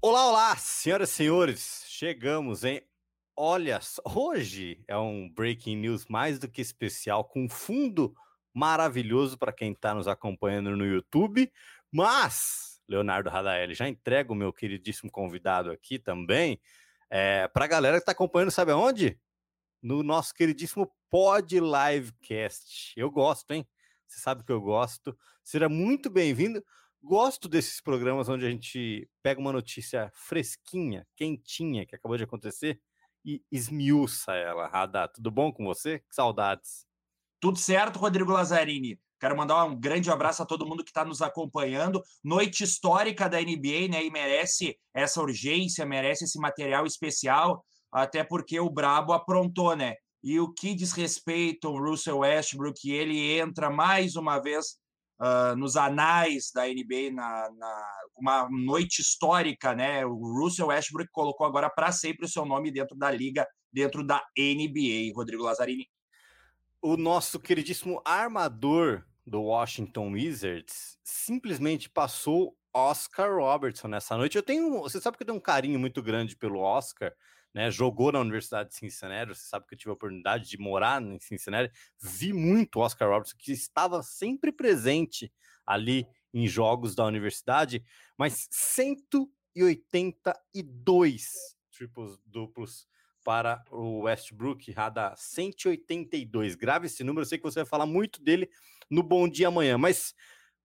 Olá, olá, senhoras e senhores, chegamos, hein? Olha, hoje é um breaking news mais do que especial, com fundo maravilhoso para quem está nos acompanhando no YouTube, mas Leonardo Radaeli já entrega o meu queridíssimo convidado aqui também. É, para a galera que está acompanhando, sabe aonde? No nosso queridíssimo Pod Livecast. Eu gosto, hein? Você sabe que eu gosto. Seja muito bem-vindo. Gosto desses programas onde a gente pega uma notícia fresquinha, quentinha, que acabou de acontecer e esmiuça ela. Radá, tudo bom com você? Que saudades. Tudo certo, Rodrigo Lazzarini. Quero mandar um grande abraço a todo mundo que está nos acompanhando. Noite histórica da NBA, né? E merece essa urgência, merece esse material especial, até porque o Brabo aprontou, né? E o que diz respeito ao Russell Westbrook, ele entra mais uma vez uh, nos anais da NBA, na, na, uma noite histórica, né? O Russell Westbrook colocou agora para sempre o seu nome dentro da liga, dentro da NBA, Rodrigo Lazzarini. O nosso queridíssimo armador do Washington Wizards simplesmente passou Oscar Robertson nessa noite. Eu tenho, você sabe que eu tenho um carinho muito grande pelo Oscar né? Jogou na Universidade de Cincinnati, você sabe que eu tive a oportunidade de morar em Cincinnati, vi muito Oscar Robertson, que estava sempre presente ali em jogos da universidade, mas 182 triplos duplos para o Westbrook, Rada 182. Grave esse número, eu sei que você vai falar muito dele no Bom Dia Amanhã, mas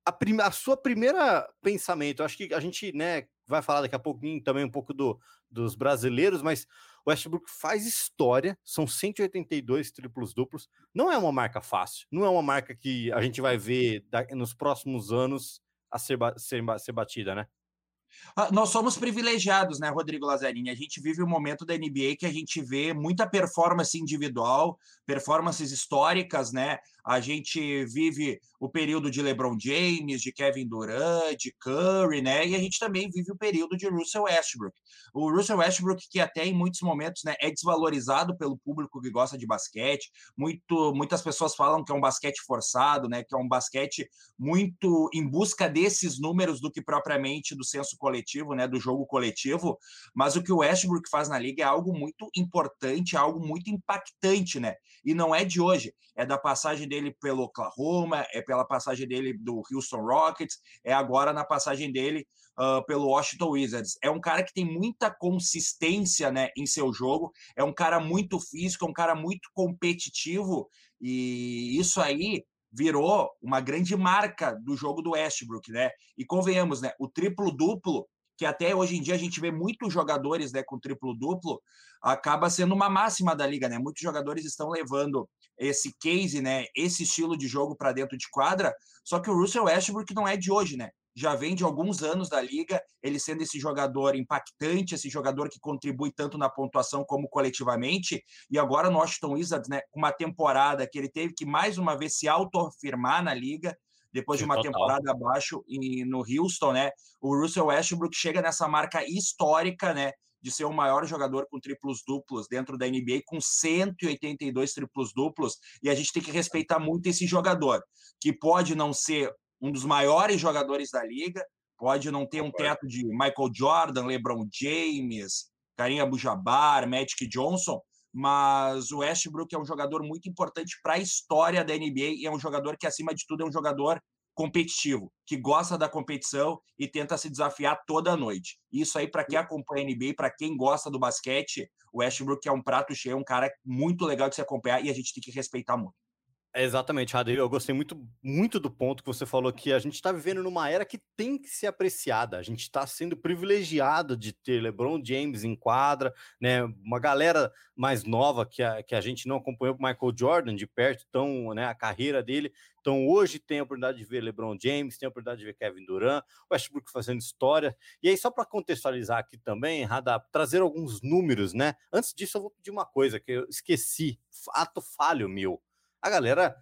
a, prim a sua primeira pensamento, acho que a gente, né, vai falar daqui a pouquinho também um pouco do, dos brasileiros, mas o Westbrook faz história, são 182 triplos duplos. Não é uma marca fácil, não é uma marca que a gente vai ver nos próximos anos a ser, ser, ser batida, né? Ah, nós somos privilegiados, né, Rodrigo Lazzarini? A gente vive um momento da NBA que a gente vê muita performance individual, performances históricas, né? A gente vive o período de LeBron James, de Kevin Durant, de Curry, né? E a gente também vive o período de Russell Westbrook. O Russell Westbrook, que até em muitos momentos né, é desvalorizado pelo público que gosta de basquete. Muito, muitas pessoas falam que é um basquete forçado, né? Que é um basquete muito em busca desses números do que propriamente do senso coletivo, né? Do jogo coletivo. Mas o que o Westbrook faz na liga é algo muito importante, algo muito impactante, né? E não é de hoje, é da passagem dele pelo Oklahoma, é pela passagem dele do Houston Rockets, é agora na passagem dele uh, pelo Washington Wizards. É um cara que tem muita consistência né, em seu jogo, é um cara muito físico, é um cara muito competitivo, e isso aí virou uma grande marca do jogo do Westbrook, né? E convenhamos, né? O triplo-duplo que até hoje em dia a gente vê muitos jogadores né, com triplo-duplo, acaba sendo uma máxima da liga, né? Muitos jogadores estão levando esse case, né, esse estilo de jogo para dentro de quadra, só que o Russell Westbrook não é de hoje, né? Já vem de alguns anos da liga, ele sendo esse jogador impactante, esse jogador que contribui tanto na pontuação como coletivamente, e agora no Washington Wizards, né, uma temporada que ele teve que mais uma vez se autoafirmar na liga, depois de uma Total. temporada abaixo e no Houston, né? O Russell Westbrook chega nessa marca histórica, né? De ser o maior jogador com triplos duplos dentro da NBA, com 182 triplos duplos, e a gente tem que respeitar muito esse jogador, que pode não ser um dos maiores jogadores da liga, pode não ter um teto de Michael Jordan, LeBron James, Karim Abdul-Jabbar, Magic Johnson, mas o Westbrook é um jogador muito importante para a história da NBA e é um jogador que, acima de tudo, é um jogador competitivo, que gosta da competição e tenta se desafiar toda noite. Isso aí, para quem acompanha a NBA, para quem gosta do basquete, o Westbrook é um prato cheio, um cara muito legal de se acompanhar e a gente tem que respeitar muito. Exatamente, Radei. Eu gostei muito, muito do ponto que você falou que a gente está vivendo numa era que tem que ser apreciada. A gente está sendo privilegiado de ter LeBron James em quadra, né? Uma galera mais nova que a, que a gente não acompanhou o Michael Jordan de perto, então, né? A carreira dele. Então, hoje tem a oportunidade de ver LeBron James, tem a oportunidade de ver Kevin Durant, Westbrook fazendo história. E aí, só para contextualizar aqui também, Radar, trazer alguns números, né? Antes disso, eu vou pedir uma coisa que eu esqueci, ato falho meu a galera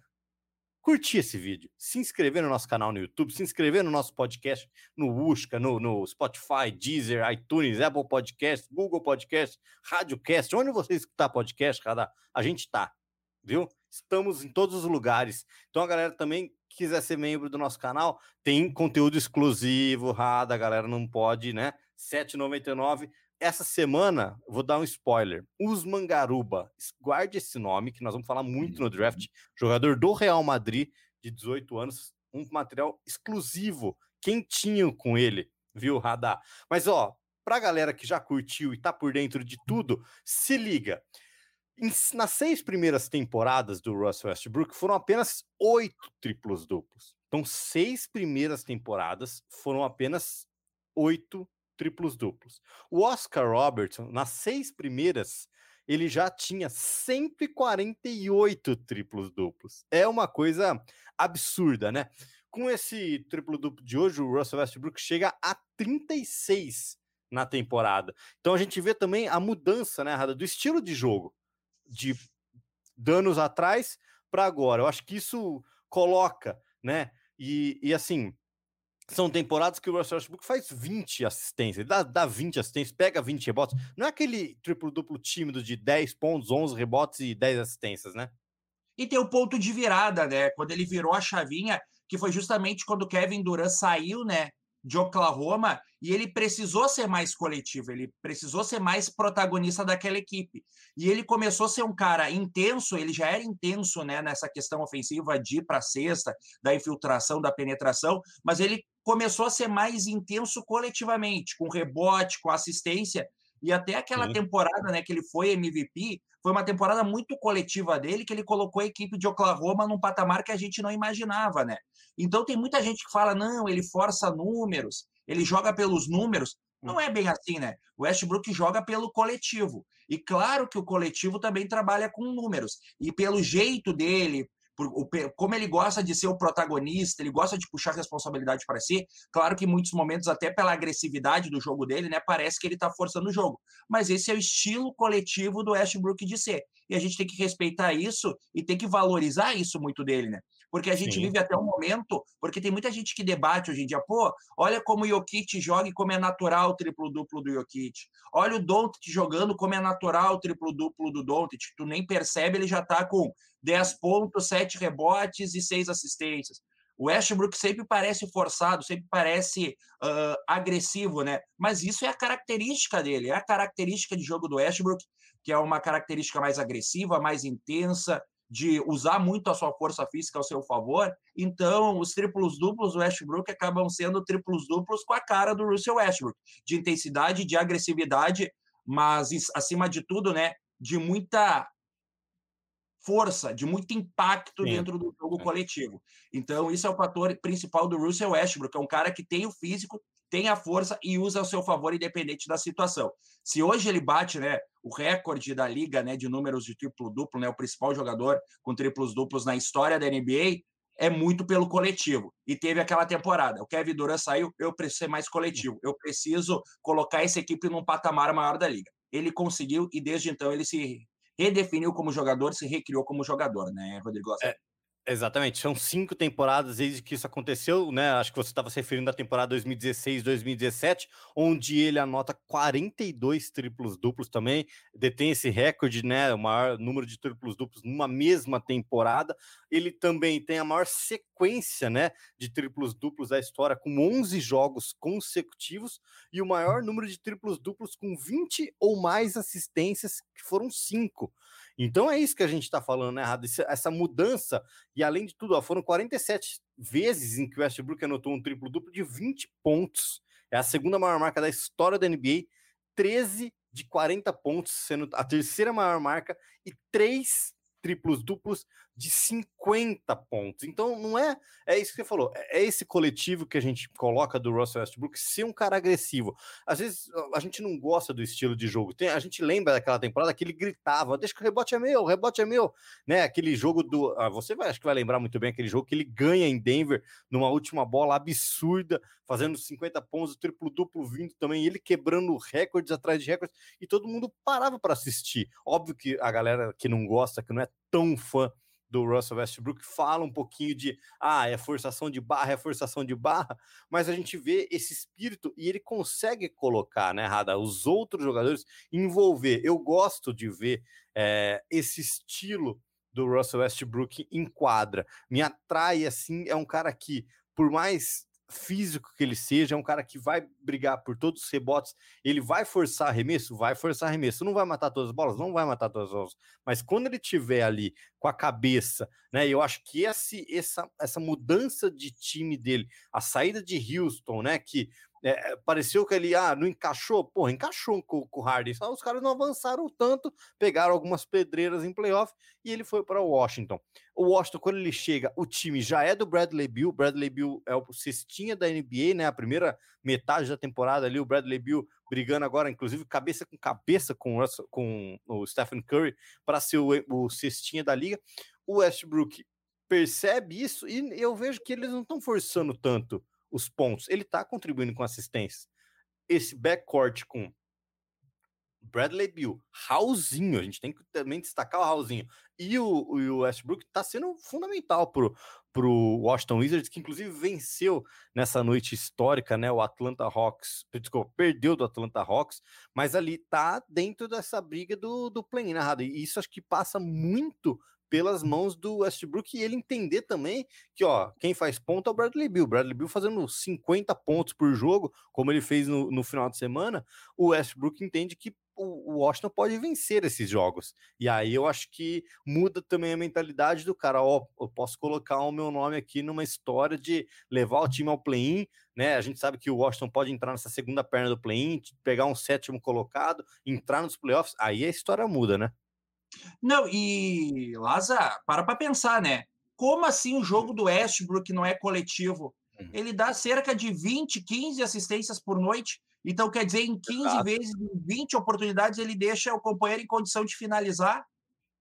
curtir esse vídeo, se inscrever no nosso canal no YouTube, se inscrever no nosso podcast no Usca, no, no Spotify, Deezer, iTunes, Apple Podcast, Google Podcast, Radiocast, onde você escutar podcast, cada a gente tá. viu? Estamos em todos os lugares. Então a galera também quiser ser membro do nosso canal, tem conteúdo exclusivo, rada, a galera não pode, né? 7,99. Essa semana, vou dar um spoiler. Os Mangaruba, guarde esse nome, que nós vamos falar muito no draft. Jogador do Real Madrid, de 18 anos, um material exclusivo, quentinho com ele, viu, Radar? Mas, ó, pra galera que já curtiu e tá por dentro de tudo, se liga nas seis primeiras temporadas do Russell Westbrook foram apenas oito triplos duplos. Então, seis primeiras temporadas foram apenas oito triplos duplos. O Oscar Robertson, nas seis primeiras, ele já tinha 148 triplos duplos. É uma coisa absurda, né? Com esse triplo duplo de hoje, o Russell Westbrook chega a 36 na temporada. Então a gente vê também a mudança, né, do estilo de jogo de danos atrás para agora. Eu acho que isso coloca, né? E, e assim, são temporadas que o Russell Westbrook faz 20 assistências, dá, dá 20 assistências, pega 20 rebotes. Não é aquele triplo-duplo tímido de 10 pontos, 11 rebotes e 10 assistências, né? E tem o ponto de virada, né? Quando ele virou a chavinha, que foi justamente quando o Kevin Durant saiu, né? de Oklahoma e ele precisou ser mais coletivo, ele precisou ser mais protagonista daquela equipe. E ele começou a ser um cara intenso, ele já era intenso né, nessa questão ofensiva de ir para cesta, da infiltração, da penetração, mas ele começou a ser mais intenso coletivamente, com rebote, com assistência. E até aquela Sim. temporada né, que ele foi MVP, foi uma temporada muito coletiva dele, que ele colocou a equipe de Oklahoma num patamar que a gente não imaginava, né? Então tem muita gente que fala, não, ele força números, ele joga pelos números. Não é bem assim, né? O Westbrook joga pelo coletivo. E claro que o coletivo também trabalha com números. E pelo jeito dele, como ele gosta de ser o protagonista, ele gosta de puxar responsabilidade para si. Claro que em muitos momentos, até pela agressividade do jogo dele, né, parece que ele está forçando o jogo. Mas esse é o estilo coletivo do Westbrook de ser. E a gente tem que respeitar isso e tem que valorizar isso muito dele, né? Porque a gente Sim. vive até um momento, porque tem muita gente que debate hoje em dia, pô, olha como o Jokic joga e como é natural o triplo-duplo do Jokic. Olha o Doncic jogando como é natural o triplo-duplo do Doncic. Tu nem percebe, ele já está com 10 pontos, 7 rebotes e 6 assistências. O Westbrook sempre parece forçado, sempre parece uh, agressivo, né? Mas isso é a característica dele, é a característica de jogo do Westbrook, que é uma característica mais agressiva, mais intensa, de usar muito a sua força física ao seu favor. Então, os triplos duplos do Westbrook acabam sendo triplos duplos com a cara do Russell Westbrook, de intensidade, de agressividade, mas acima de tudo, né, de muita força, de muito impacto Sim. dentro do jogo é. coletivo. Então, isso é o fator principal do Russell Westbrook, é um cara que tem o físico, tem a força e usa ao seu favor, independente da situação. Se hoje ele bate né, o recorde da liga né, de números de triplo-duplo, né, o principal jogador com triplos duplos na história da NBA, é muito pelo coletivo. E teve aquela temporada. O Kevin Durant saiu, eu preciso ser mais coletivo. Eu preciso colocar essa equipe num patamar maior da liga. Ele conseguiu e desde então ele se redefiniu como jogador, se recriou como jogador, né, Rodrigo? É, Exatamente, são cinco temporadas desde que isso aconteceu, né? Acho que você estava se referindo à temporada 2016, 2017, onde ele anota 42 triplos duplos também, detém esse recorde, né? O maior número de triplos duplos numa mesma temporada. Ele também tem a maior sequência, né? De triplos duplos da história, com 11 jogos consecutivos, e o maior número de triplos duplos com 20 ou mais assistências, que foram cinco. Então é isso que a gente está falando, né, Errado? Essa mudança, e além de tudo, ó, foram 47 vezes em que o Westbrook anotou um triplo-duplo de 20 pontos. É a segunda maior marca da história da NBA, 13 de 40 pontos, sendo a terceira maior marca, e três triplos duplos de 50 pontos. Então, não é. É isso que você falou. É, é esse coletivo que a gente coloca do Russell Westbrook ser um cara agressivo. Às vezes a gente não gosta do estilo de jogo. Tem, a gente lembra daquela temporada que ele gritava: deixa que o rebote é meu, o rebote é meu. Né? Aquele jogo do. Ah, você vai, acho que vai lembrar muito bem aquele jogo que ele ganha em Denver numa última bola absurda, fazendo 50 pontos, triplo-duplo vindo também, ele quebrando recordes atrás de recordes, e todo mundo parava para assistir. Óbvio que a galera que não gosta, que não é tão fã do Russell Westbrook fala um pouquinho de ah, é forçação de barra, é forçação de barra, mas a gente vê esse espírito e ele consegue colocar, né, Rada, os outros jogadores envolver. Eu gosto de ver é, esse estilo do Russell Westbrook em quadra. Me atrai, assim, é um cara que, por mais físico que ele seja, é um cara que vai brigar por todos os rebotes, ele vai forçar arremesso? Vai forçar arremesso. Não vai matar todas as bolas? Não vai matar todas as bolas. Mas quando ele tiver ali com a cabeça, né? Eu acho que esse, essa, essa mudança de time dele, a saída de Houston, né? Que é, pareceu que ele ah, não encaixou, pô, encaixou com, com o Harden. Só os caras não avançaram tanto, pegaram algumas pedreiras em playoff e ele foi para Washington. O Washington, quando ele chega, o time já é do Bradley Bill. Bradley Bill é o cestinha da NBA, né? A primeira metade da temporada ali, o Bradley Bill brigando agora, inclusive, cabeça com cabeça com, com o Stephen Curry para ser o, o cestinha da liga. O Westbrook percebe isso e eu vejo que eles não estão forçando tanto os pontos. Ele está contribuindo com assistência. Esse backcourt com Bradley Bill, Raulzinho, a gente tem que também destacar o Raulzinho, e o, o Westbrook está sendo fundamental pro, pro Washington Wizards, que inclusive venceu nessa noite histórica, né, o Atlanta Hawks, desculpa, perdeu do Atlanta Hawks, mas ali tá dentro dessa briga do, do play-in, né, E isso acho que passa muito pelas mãos do Westbrook e ele entender também que, ó, quem faz ponto é o Bradley Bill. Bradley Bill fazendo 50 pontos por jogo, como ele fez no, no final de semana, o Westbrook entende que o Washington pode vencer esses jogos. E aí eu acho que muda também a mentalidade do cara. Ó, eu posso colocar o meu nome aqui numa história de levar o time ao play-in, né? A gente sabe que o Washington pode entrar nessa segunda perna do play-in, pegar um sétimo colocado, entrar nos playoffs. Aí a história muda, né? Não, e Laza, para para pensar, né? Como assim o jogo do Westbrook não é coletivo? Uhum. Ele dá cerca de 20, 15 assistências por noite. Então, quer dizer, em 15 Exato. vezes, em 20 oportunidades, ele deixa o companheiro em condição de finalizar,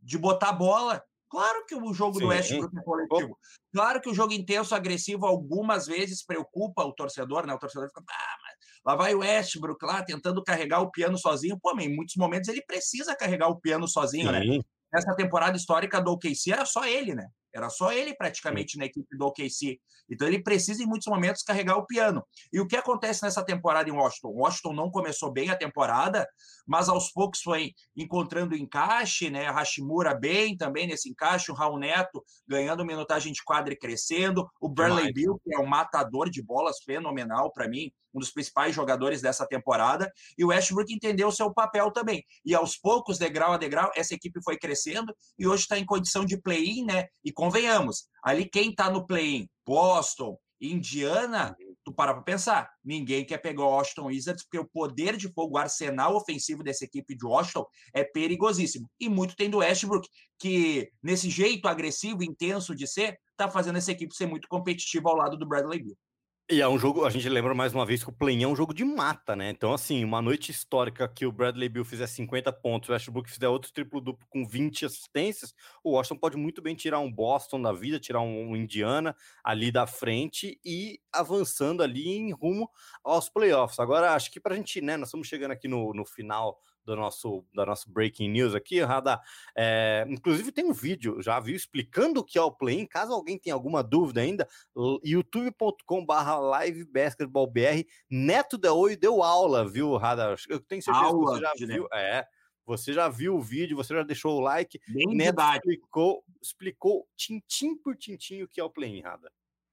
de botar a bola. Claro que o jogo Sim. do Westbrook é coletivo. Claro que o jogo intenso, agressivo, algumas vezes preocupa o torcedor, né? O torcedor fica, ah, mas lá vai o Westbrook lá tentando carregar o piano sozinho. Pô, em muitos momentos ele precisa carregar o piano sozinho, né? Sim. né? Nessa temporada histórica do OKC era só ele, né? Era só ele praticamente na equipe do OKC. Então ele precisa, em muitos momentos, carregar o piano. E o que acontece nessa temporada em Washington? Washington não começou bem a temporada, mas aos poucos foi encontrando encaixe, né? Hashimura bem também nesse encaixe, o Raul Neto ganhando minutagem de quadra e crescendo, o Bradley Bill, que é um matador de bolas fenomenal para mim, um dos principais jogadores dessa temporada, e o Westbrook entendeu o seu papel também. E aos poucos, degrau a degrau, essa equipe foi crescendo e hoje está em condição de play-in, né? E convenhamos, ali quem está no play-in, Boston, Indiana, tu para para pensar, ninguém quer pegar o Washington Wizards porque o poder de fogo, o arsenal ofensivo dessa equipe de Washington é perigosíssimo. E muito tem do Westbrook, que nesse jeito agressivo, intenso de ser, tá fazendo essa equipe ser muito competitiva ao lado do Bradley Beal. E é um jogo, a gente lembra mais uma vez que o play é um jogo de mata, né? Então, assim, uma noite histórica que o Bradley Bill fizer 50 pontos, o Westbrook fizer outro triplo-duplo com 20 assistências, o Washington pode muito bem tirar um Boston da vida, tirar um, Indiana ali da frente e avançando ali em rumo aos playoffs. Agora, acho que pra gente, né, nós estamos chegando aqui no, no final do nosso, da nossa breaking news aqui, Rada. É, inclusive tem um vídeo, já viu, explicando o que é o play-in. Caso alguém tenha alguma dúvida ainda, youtube.com/barra live basketballbr. Neto da Oi deu aula, viu, Rada? Eu tenho certeza aula, que você já viu. É. Você já viu o vídeo, você já deixou o like. Bem Neto explicou, explicou tintim por tintim o que é o play-in, Rada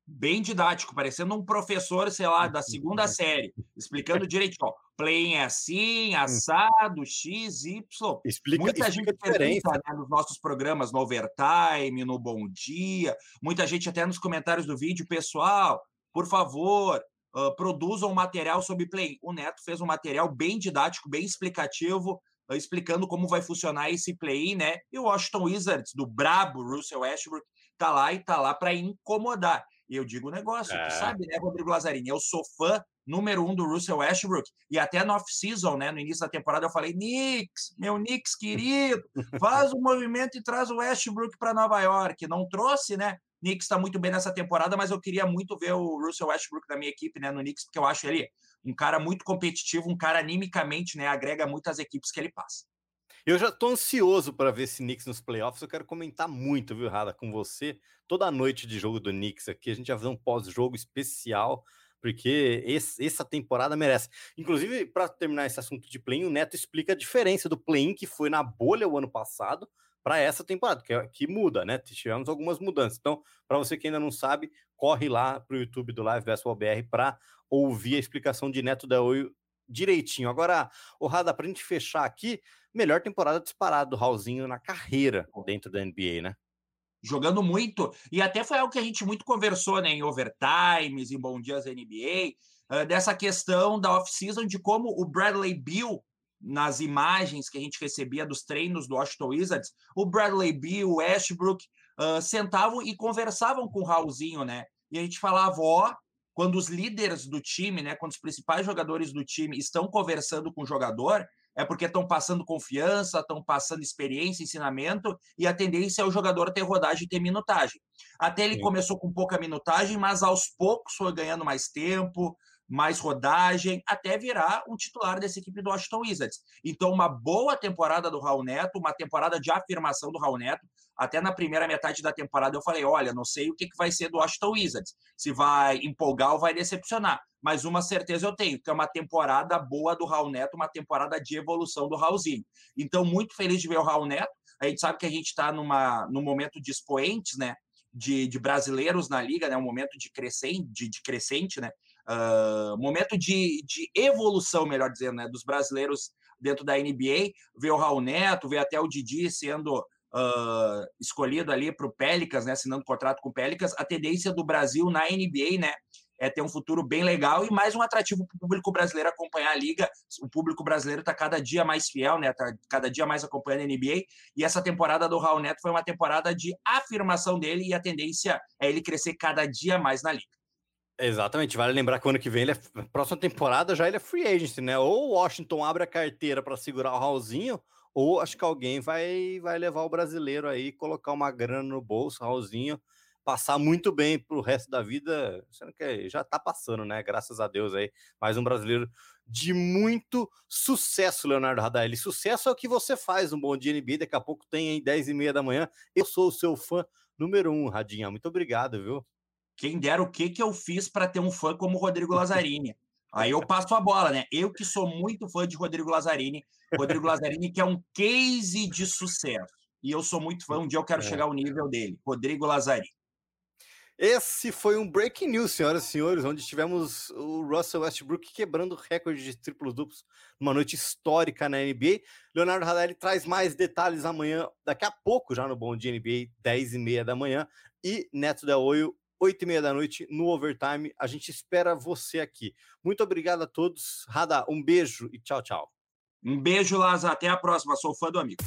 bem didático, parecendo um professor, sei lá, da segunda série, explicando direitinho, ó, play é assim, assado, X, Y. Explica, muita explica gente pergunta né, nos nossos programas, no Overtime, no Bom Dia, muita gente até nos comentários do vídeo, pessoal, por favor, uh, produzam um material sobre play. O Neto fez um material bem didático, bem explicativo, uh, explicando como vai funcionar esse play, né? E o Washington Wizards, do brabo Russell Westbrook, tá lá e tá lá para incomodar. E eu digo um negócio, é. tu sabe, né, Rodrigo Lazzarini? Eu sou fã número um do Russell Westbrook, e até no off-season, né, no início da temporada, eu falei, Knicks, meu Knicks querido, faz o um movimento e traz o Westbrook para Nova York. Não trouxe, né? Knicks está muito bem nessa temporada, mas eu queria muito ver o Russell Westbrook da minha equipe, né, no Knicks, porque eu acho ele um cara muito competitivo, um cara animicamente, né, agrega muitas equipes que ele passa. Eu já tô ansioso para ver esse Knicks nos playoffs. Eu quero comentar muito, viu, Rada, com você. Toda noite de jogo do Knicks aqui, a gente vai fazer um pós-jogo especial, porque esse, essa temporada merece. Inclusive, para terminar esse assunto de play-in, o Neto explica a diferença do play-in que foi na bolha o ano passado para essa temporada, que, é, que muda, né? Tivemos algumas mudanças. Então, para você que ainda não sabe, corre lá para o YouTube do Live Basketball BR para ouvir a explicação de Neto da Oi direitinho. Agora, o Rada, para a gente fechar aqui, melhor temporada disparada do Raulzinho na carreira dentro da NBA, né? Jogando muito, e até foi algo que a gente muito conversou né, em overtimes, em Bom Dias NBA, uh, dessa questão da off-season, de como o Bradley Bill, nas imagens que a gente recebia dos treinos do Washington Wizards, o Bradley Bill, o Westbrook, uh, sentavam e conversavam com o Raulzinho, né? E a gente falava, ó, quando os líderes do time, né, quando os principais jogadores do time estão conversando com o jogador, é porque estão passando confiança, estão passando experiência, ensinamento, e a tendência é o jogador ter rodagem e ter minutagem. Até ele Sim. começou com pouca minutagem, mas aos poucos foi ganhando mais tempo, mais rodagem, até virar um titular dessa equipe do Washington Wizards. Então, uma boa temporada do Raul Neto, uma temporada de afirmação do Raul Neto. Até na primeira metade da temporada eu falei: olha, não sei o que vai ser do Washington Wizards, se vai empolgar ou vai decepcionar. Mas uma certeza eu tenho, que é uma temporada boa do Raul Neto, uma temporada de evolução do Raulzinho. Então, muito feliz de ver o Raul Neto. A gente sabe que a gente está num momento de expoentes, né? De, de, brasileiros na liga, né? Um momento de crescente, de, de crescente, né? Uh, momento de, de evolução, melhor dizendo, né, dos brasileiros dentro da NBA. Ver o Raul Neto, ver até o Didi sendo uh, escolhido ali para o Pelicans, né, assinando contrato com o Pelicans. A tendência do Brasil na NBA, né, é ter um futuro bem legal e mais um atrativo para o público brasileiro acompanhar a liga. O público brasileiro está cada dia mais fiel, né? Está cada dia mais acompanhando a NBA. E essa temporada do Raul Neto foi uma temporada de afirmação dele e a tendência é ele crescer cada dia mais na liga. Exatamente, vale lembrar que o ano que vem, ele é, próxima temporada já ele é free agent, né? Ou o Washington abre a carteira para segurar o Raulzinho, ou acho que alguém vai, vai levar o brasileiro aí, colocar uma grana no bolso, Raulzinho, passar muito bem pro resto da vida, sendo que já tá passando, né? Graças a Deus aí, mais um brasileiro de muito sucesso, Leonardo Radaeli. Sucesso é o que você faz um bom dia NBA, daqui a pouco tem aí 10 e meia da manhã. Eu sou o seu fã número um, Radinha. Muito obrigado, viu? Quem dera o que, que eu fiz para ter um fã como o Rodrigo Lazzarini. Aí eu passo a bola, né? Eu que sou muito fã de Rodrigo Lazzarini. Rodrigo Lazzarini, que é um case de sucesso. E eu sou muito fã, um dia eu quero é. chegar ao nível dele. Rodrigo Lazzarini. Esse foi um breaking news, senhoras e senhores, onde tivemos o Russell Westbrook quebrando o recorde de triplos duplos numa noite histórica na NBA. Leonardo Radelli traz mais detalhes amanhã, daqui a pouco, já no Bom Dia NBA, 10 e meia da manhã. E Neto Del Oio, oito e meia da noite, no Overtime. A gente espera você aqui. Muito obrigado a todos. Rada, um beijo e tchau, tchau. Um beijo, Laza. Até a próxima. Sou fã do amigo.